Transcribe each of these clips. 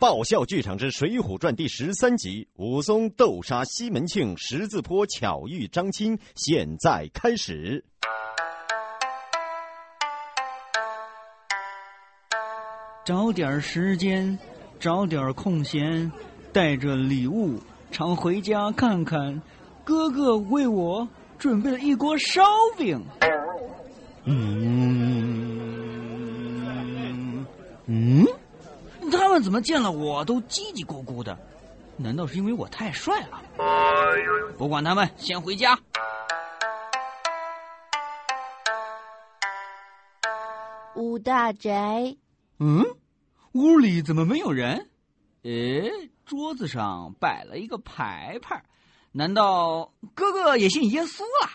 爆笑剧场之《水浒传》第十三集：武松斗杀西门庆，十字坡巧遇张青。现在开始。找点时间，找点空闲，带着礼物，常回家看看。哥哥为我准备了一锅烧饼。嗯嗯。他们怎么见了我都叽叽咕咕的？难道是因为我太帅了？不管他们，先回家。吴大宅，嗯，屋里怎么没有人？诶，桌子上摆了一个牌牌，难道哥哥也信耶稣了？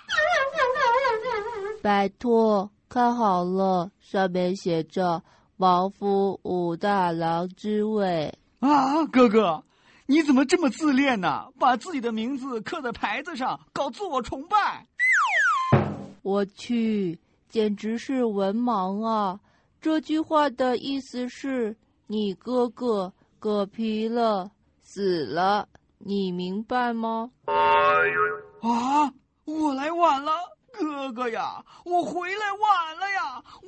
拜托，看好了，上面写着。王夫武大郎之位啊，哥哥，你怎么这么自恋呢？把自己的名字刻在牌子上，搞自我崇拜。我去，简直是文盲啊！这句话的意思是你哥哥嗝屁了，死了，你明白吗？啊，我来晚了。哥哥呀，我回来晚！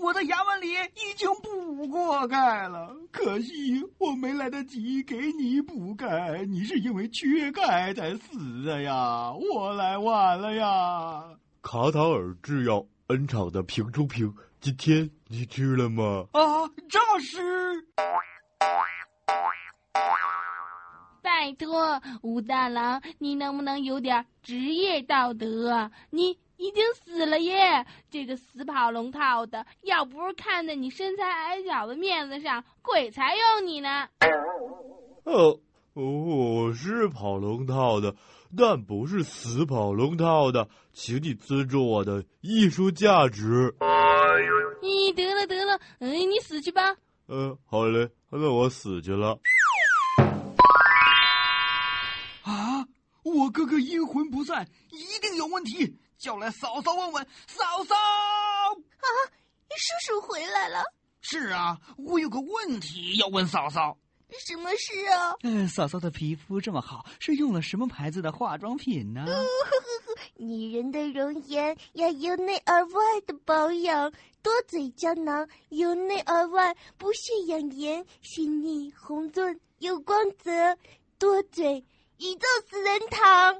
我的衙门里已经补过钙了，可惜我没来得及给你补钙，你是因为缺钙才死的呀！我来晚了呀！卡塔尔制药恩厂的平中平，今天你吃了吗？啊，诈尸！拜托，武大郎，你能不能有点职业道德？你。已经死了耶！这个死跑龙套的，要不是看在你身材矮小的面子上，鬼才用你呢。哦，我是跑龙套的，但不是死跑龙套的，请你尊重我的艺术价值。你得了得了，嗯，你死去吧。嗯，好嘞，那我死去了。啊，我哥哥阴魂不散，一定有问题。叫来嫂嫂问问，嫂嫂啊，叔叔回来了。是啊，我有个问题要问嫂嫂。什么事啊？嗯，嫂嫂的皮肤这么好，是用了什么牌子的化妆品呢？女人的容颜要由内而外的保养，多嘴胶囊由内而外补血养颜，细腻红润有光泽，多嘴。宇宙死人堂。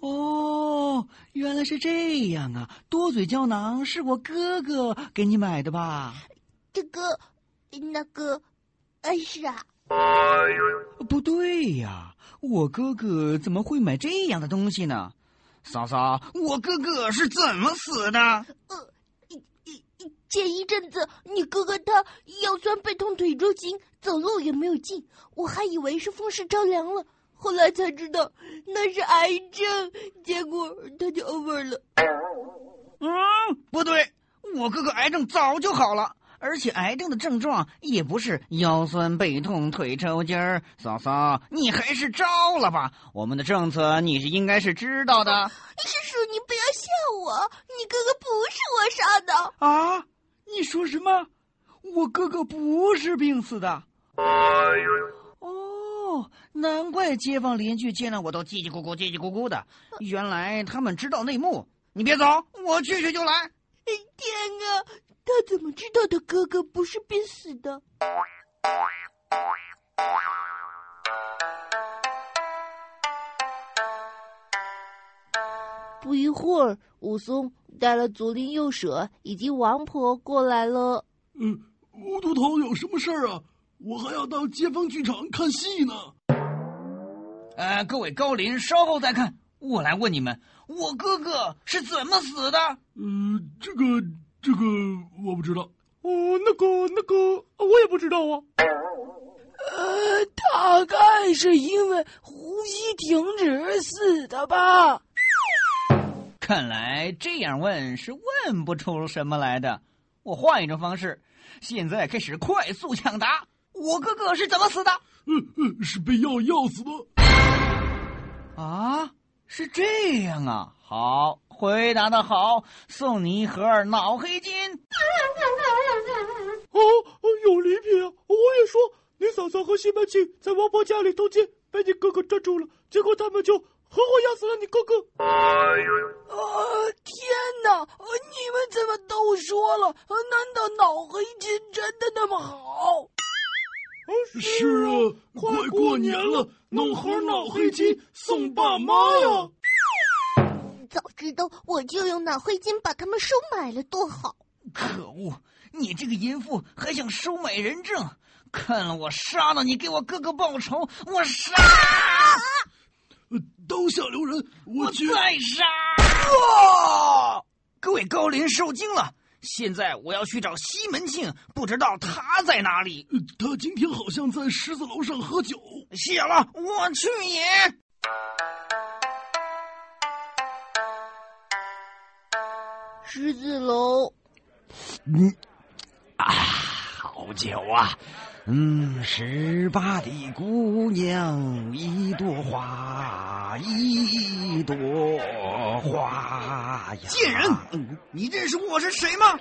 哦，原来是这样啊！多嘴胶囊是我哥哥给你买的吧？这个，那个，哎是啊。不对呀，我哥哥怎么会买这样的东西呢？嫂嫂，我哥哥是怎么死的？呃。前一阵子，你哥哥他腰酸背痛、腿抽筋，走路也没有劲，我还以为是风湿着凉了，后来才知道那是癌症，结果他就 over 了。嗯，不对，我哥哥癌症早就好了，而且癌症的症状也不是腰酸背痛、腿抽筋儿。嫂嫂，你还是招了吧？我们的政策你是应该是知道的。叔叔，你不要吓我，你哥哥不是我杀的啊！你说什么？我哥哥不是病死的。哦，难怪街坊邻居见了我都叽叽咕咕、叽叽咕咕的。原来他们知道内幕。你别走，我去去就来。天啊，他怎么知道他哥哥不是病死的？不一会儿，武松带了左邻右舍以及王婆过来了。嗯，吴都头有什么事儿啊？我还要到街坊剧场看戏呢。呃，各位高邻，稍后再看。我来问你们，我哥哥是怎么死的？呃，这个，这个我不知道。哦，那个，那个，我也不知道啊。呃，大概是因为呼吸停止死的吧。看来这样问是问不出什么来的。我换一种方式，现在开始快速抢答。我哥哥是怎么死的？嗯嗯，是被药药死的。啊，是这样啊。好，回答的好，送你一盒脑黑金。哦，有礼品啊！我也说你嫂嫂和西门庆在王婆家里偷窃，被你哥哥抓住了，结果他们就活活压死了你哥哥。啊！天哪！你们怎么都说了？难道脑黑金真的那么好？是啊，快过年了，弄盒脑黑金送爸妈呀！早知道我就用脑黑金把他们收买了，多好！可恶，你这个淫妇还想收买人证？看了我杀了你，给我哥哥报仇！我杀！刀下留人，我再杀！啊！各位高林受惊了。现在我要去找西门庆，不知道他在哪里。他今天好像在狮子楼上喝酒。谢了，我去也。狮子楼。嗯，啊，好酒啊！嗯，十八的姑娘一朵花，一朵花呀！贱人，你认识我是谁吗？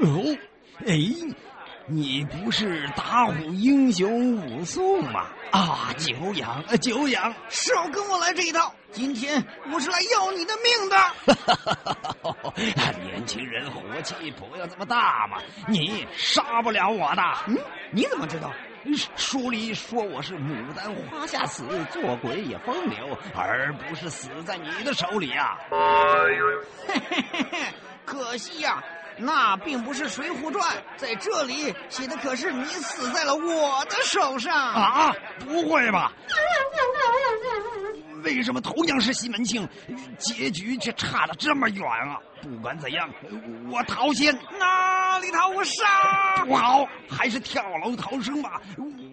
哦，哎，你不是打虎英雄武松吗？啊，久仰，久仰，少跟我来这一套！今天我是来要你的命的！年轻人火气不要这么大嘛！你杀不了我的。嗯，你怎么知道？书里说我是牡丹花下死，做鬼也风流，而不是死在你的手里啊！嘿嘿嘿嘿，可惜呀。那并不是《水浒传》，在这里写的可是你死在了我的手上啊！不会吧？为什么同样是西门庆，结局却差的这么远啊？不管怎样，我逃先，哪里逃我杀！不好，还是跳楼逃生吧！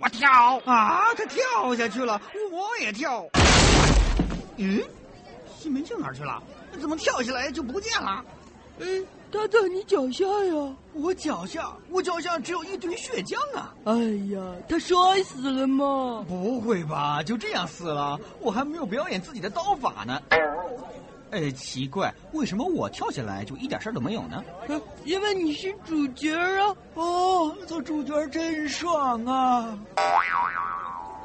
我跳啊！他跳下去了，我也跳。嗯，西门庆哪儿去了？怎么跳下来就不见了？嗯。他在你脚下呀！我脚下，我脚下只有一堆血浆啊！哎呀，他摔死了吗？不会吧，就这样死了？我还没有表演自己的刀法呢。哎，奇怪，为什么我跳下来就一点事儿都没有呢？因为你是主角啊！哦，做主角真爽啊！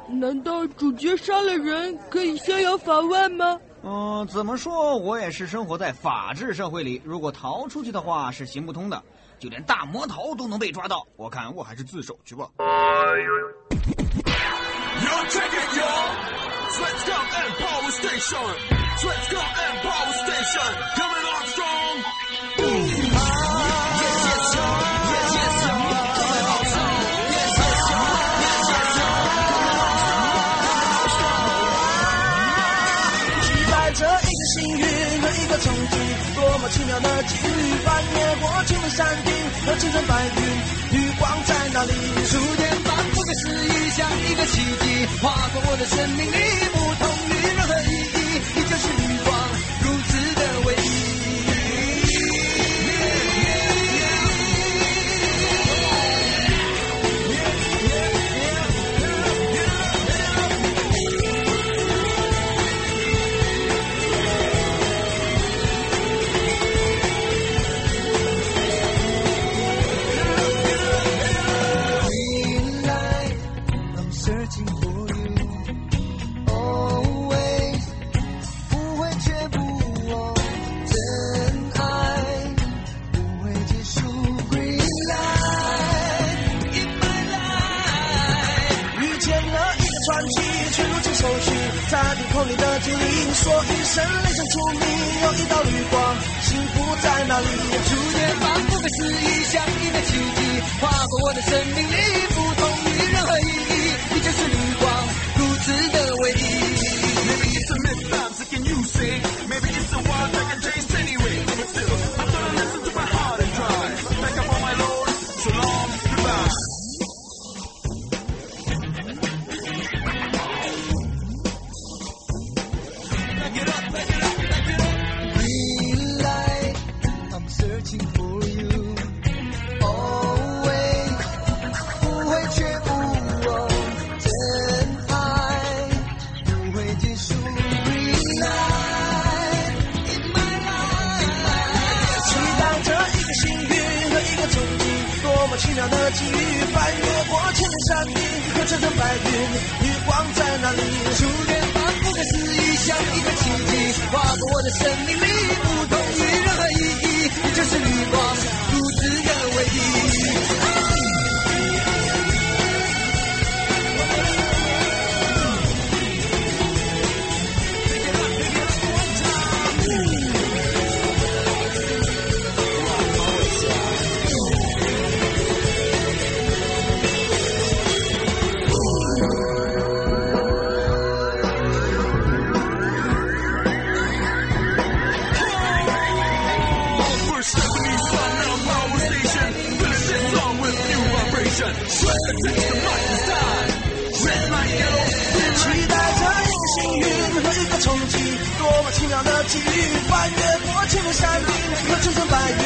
难道主角杀了人可以逍遥法外吗？嗯，怎么说，我也是生活在法治社会里。如果逃出去的话，是行不通的，就连大魔头都能被抓到。我看我还是自首去吧。际遇，翻越过青山顶和层层白云，绿光在哪里？触电般不可思议，像一个奇迹，划过我的生命里，生命多么奇妙的际遇！翻越过千年山顶和层层白云，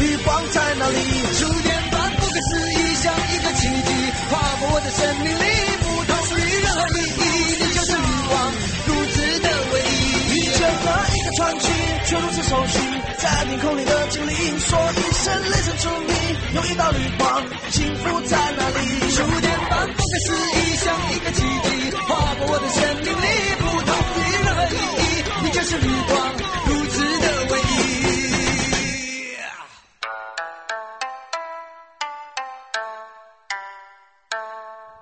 绿光在哪里？触电般不可思议，像一个奇迹，划过我的生命里，不同于任何意义，你就是绿光，如此的唯一。遇见了一个传奇，却如此熟悉，在天空里的精灵，说一声 listen to me，有一道绿光，幸福在哪里？触电般不可思议，像一个奇迹，划过我的生命里，不同于任何意义，光，如此的唯一。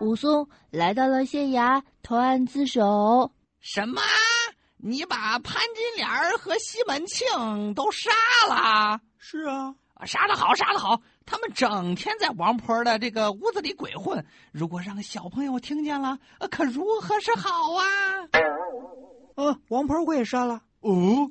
武松来到了县衙投案自首。什么？你把潘金莲和西门庆都杀了？是啊，杀得好，杀得好！他们整天在王婆的这个屋子里鬼混，如果让小朋友听见了，可如何是好啊？呃，王婆我也杀了。哦，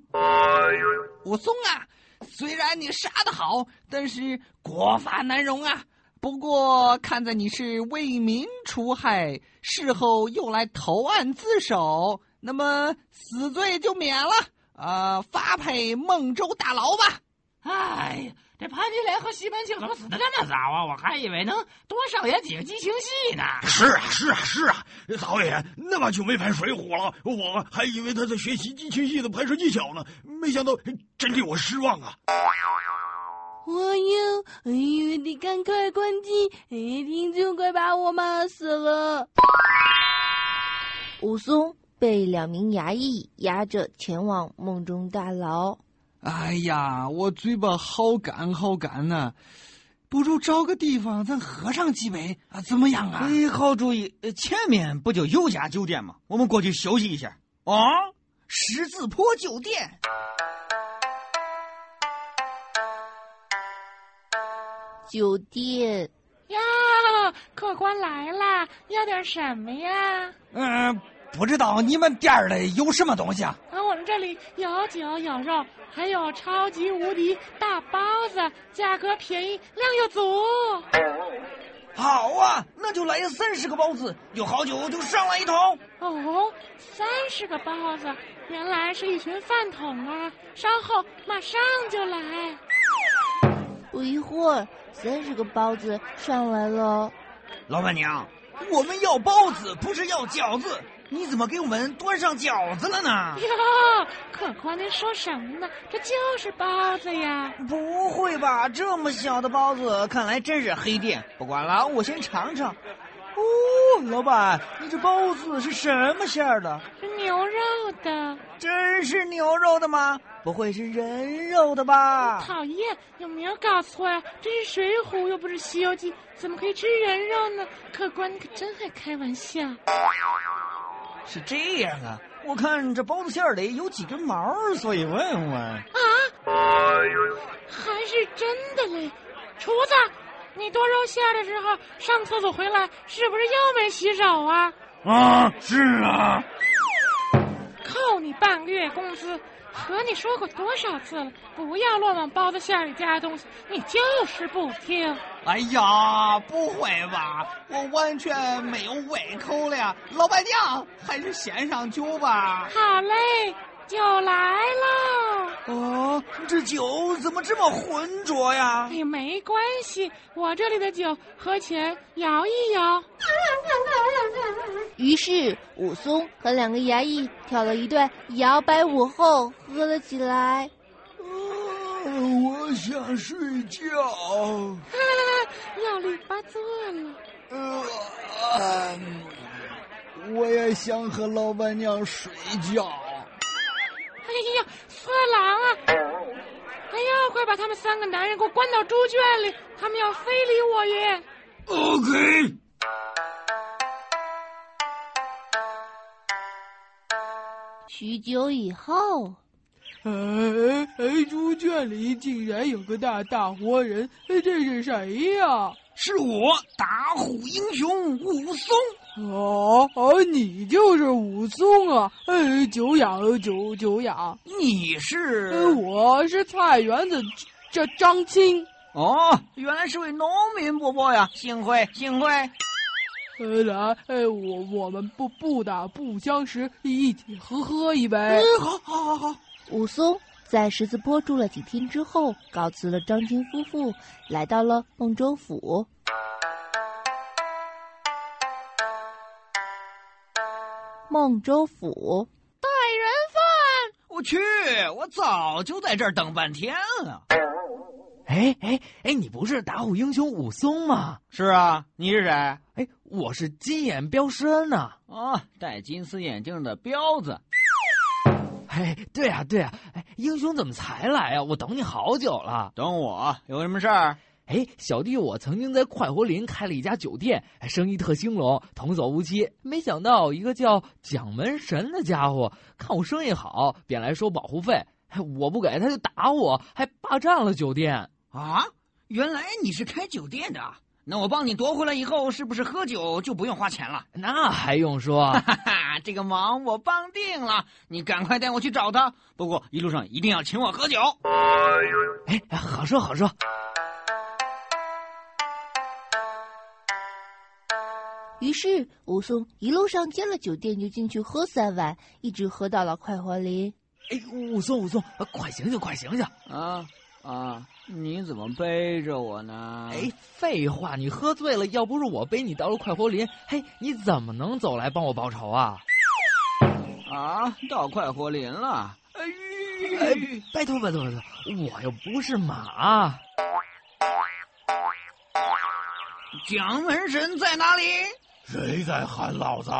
武松啊，虽然你杀得好，但是国法难容啊。不过看在你是为民除害，事后又来投案自首，那么死罪就免了，呃，发配孟州大牢吧。哎呀，这潘金莲和西门庆怎么死的这么早啊？我还以为能多上演几个激情戏呢。是啊，是啊，是啊，导演那么久没拍《水浒》了，我还以为他在学习激情戏的拍摄技巧呢，没想到真令我失望啊！我要，哎呦，你赶快关机！哎，听众快把我骂死了。武松被两名衙役押着前往梦中大牢。哎呀，我嘴巴好干好干呐、不如找个地方咱喝上几杯啊？怎么样啊？哎，好主意！呃前面不就有家酒店吗？我们过去休息一下。啊，十字坡酒店。酒店呀，客官来啦，要点什么呀？嗯、不知道你们店儿里有什么东西啊？啊，我们这里有酒有肉，还有超级无敌大包子，价格便宜，量又足。好啊，那就来三十个包子，有好酒就上来一桶。哦，三十个包子，原来是一群饭桶啊！稍后马上就来。不一会儿，三十个包子上来了。老板娘，我们要包子，不是要饺子。你怎么给我们端上饺子了呢？哟，客官您说什么呢？这就是包子呀！不会吧，这么小的包子，看来真是黑店。不管了，我先尝尝。哦，老板，你这包子是什么馅儿的？是牛肉的。真是牛肉的吗？不会是人肉的吧？讨厌，有没有搞错呀？这是《水浒》又不是《西游记》，怎么可以吃人肉呢？客官，你可真会开玩笑。是这样啊，我看这包子馅儿里有几根毛，所以问问。啊，还是真的嘞！厨子，你剁肉馅的时候上厕所回来，是不是又没洗手啊？啊，是啊。扣你半个月工资，和你说过多少次了，不要乱往包子馅里加东西，你就是不听。哎呀，不会吧？我完全没有胃口了呀！老板娘，还是先上酒吧。好嘞，酒来了。哦，这酒怎么这么浑浊呀？哎呀，没关系，我这里的酒喝前摇一摇。于是武松和两个衙役跳了一段摇摆舞后，喝了起来。我想睡觉。要力发作了。呃，我也想和老板娘睡觉。哎呀，色狼啊！哎呀，快把他们三个男人给我关到猪圈里，他们要非礼我耶！OK。许久以后，哎哎，猪圈里竟然有个大大活人，这是谁呀？是我，打虎英雄武松。哦哦，你就是武松啊！哎，久仰久久仰。你是？我是菜园子这张青。哦，原来是位农民伯伯呀！幸会幸会。呃，来，哎，我我们不不打不相识，一起喝喝一杯。好，好，好，好。武松在十字坡住了几天之后，告辞了张青夫妇，来到了孟州府。孟州府，带人犯！我去，我早就在这儿等半天了。哎哎哎，你不是打虎英雄武松吗？是啊，你是谁？哎，我是金眼镖师恩呐。啊，戴金丝眼镜的彪子。哎，对啊对啊，哎，英雄怎么才来啊？我等你好久了。等我有什么事儿？哎，小弟我曾经在快活林开了一家酒店，生意特兴隆，童叟无欺。没想到一个叫蒋门神的家伙看我生意好，便来收保护费。我不给他就打我，还霸占了酒店。啊，原来你是开酒店的？那我帮你夺回来以后，是不是喝酒就不用花钱了？那还用说？哈哈，这个忙我帮定了。你赶快带我去找他，不过一路上一定要请我喝酒。哎，好说好说。于是武松一路上进了酒店就进去喝三碗，一直喝到了快活林。哎，武松武松，快醒醒快醒醒！啊啊！你怎么背着我呢？哎，废话，你喝醉了，要不是我背你到了快活林，嘿，你怎么能走来帮我报仇啊？啊，到快活林了！哎，拜托拜托拜托，我又不是马。蒋门神在哪里？谁在喊老子？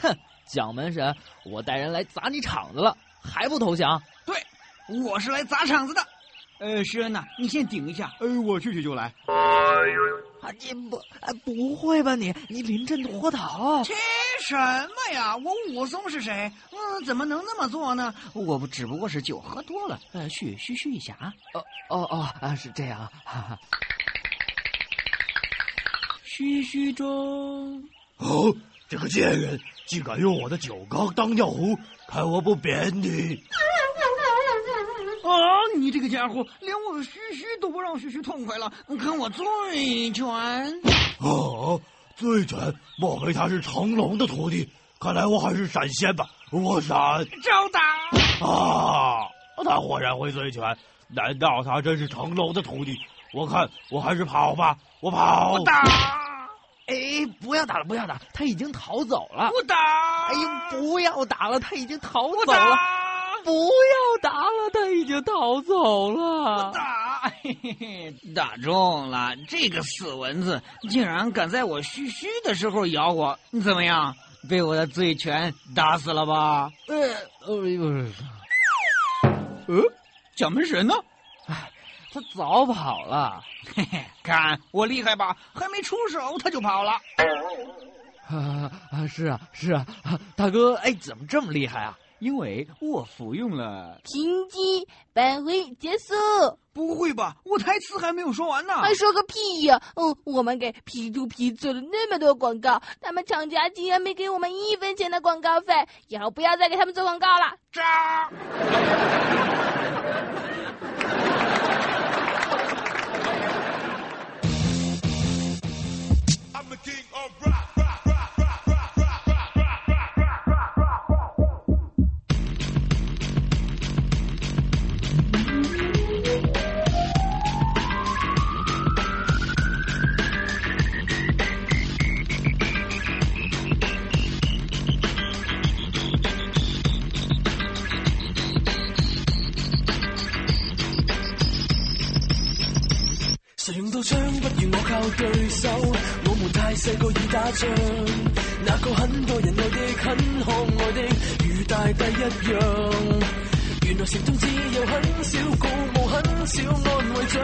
哼，蒋门神，我带人来砸你场子了，还不投降？对，我是来砸场子的。呃，施恩呐，你先顶一下，呃，我去去就来。啊，你不，不会吧你？你临阵脱逃？切什么呀？我武松是谁？嗯，怎么能那么做呢？我不只不过是酒喝多了，呃，嘘嘘嘘一下啊。哦哦哦，啊，是这样。哈哈。嘘嘘中。哦，这个贱人竟敢用我的酒缸当尿壶，看我不扁你！啊，你这个家伙，连我嘘嘘都不让嘘嘘痛快了，看我醉拳！哦，醉拳，莫非他是成龙的徒弟？看来我还是闪现吧，我闪！招打！啊，他果然会醉拳，难道他真是成龙的徒弟？我看我还是跑吧，我跑！我打！哎，不要打了，不要打，他已经逃走了。不打！哎呦，不要打了，他已经逃走了。不要打了，他已经逃走了。我打，嘿嘿嘿，打中了。这个死蚊子竟然敢在我嘘嘘的时候咬我，怎么样？被我的醉拳打死了吧？呃，呃，呃，蒋门神呢？哎，他早跑了。嘿嘿，看我厉害吧？还没出手他就跑了。啊啊，是啊是啊，大哥，哎，怎么这么厉害啊？因为我服用了停机，返回结束。不会吧？我台词还没有说完呢。还说个屁呀！嗯，我们给 P to P 做了那么多广告，他们厂家竟然没给我们一分钱的广告费，以后不要再给他们做广告了。对手，我们太细個已打仗。那個很多人愛的、很可愛的，如大帝一樣。原來城中只有很少鼓舞、很少安慰奖。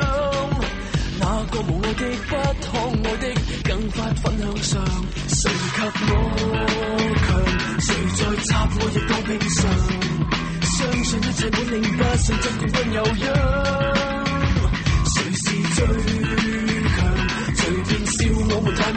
那個無愛的、不可愛的，更发奋向上。誰及我強？誰在插我亦都平常。相信一切本領不信真冠軍有樣。誰是最？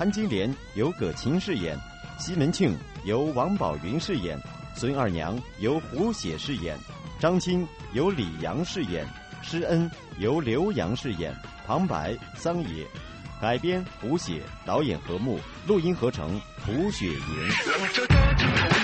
潘金莲由葛琴饰演，西门庆由王宝云饰演，孙二娘由胡雪饰演，张青由李阳饰演，施恩由刘洋饰演，旁白桑野。改编胡写，导演何木，录音合成胡雪莹。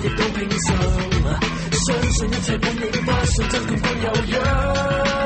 亦都平常，相信一切本領不信真冠軍有樣。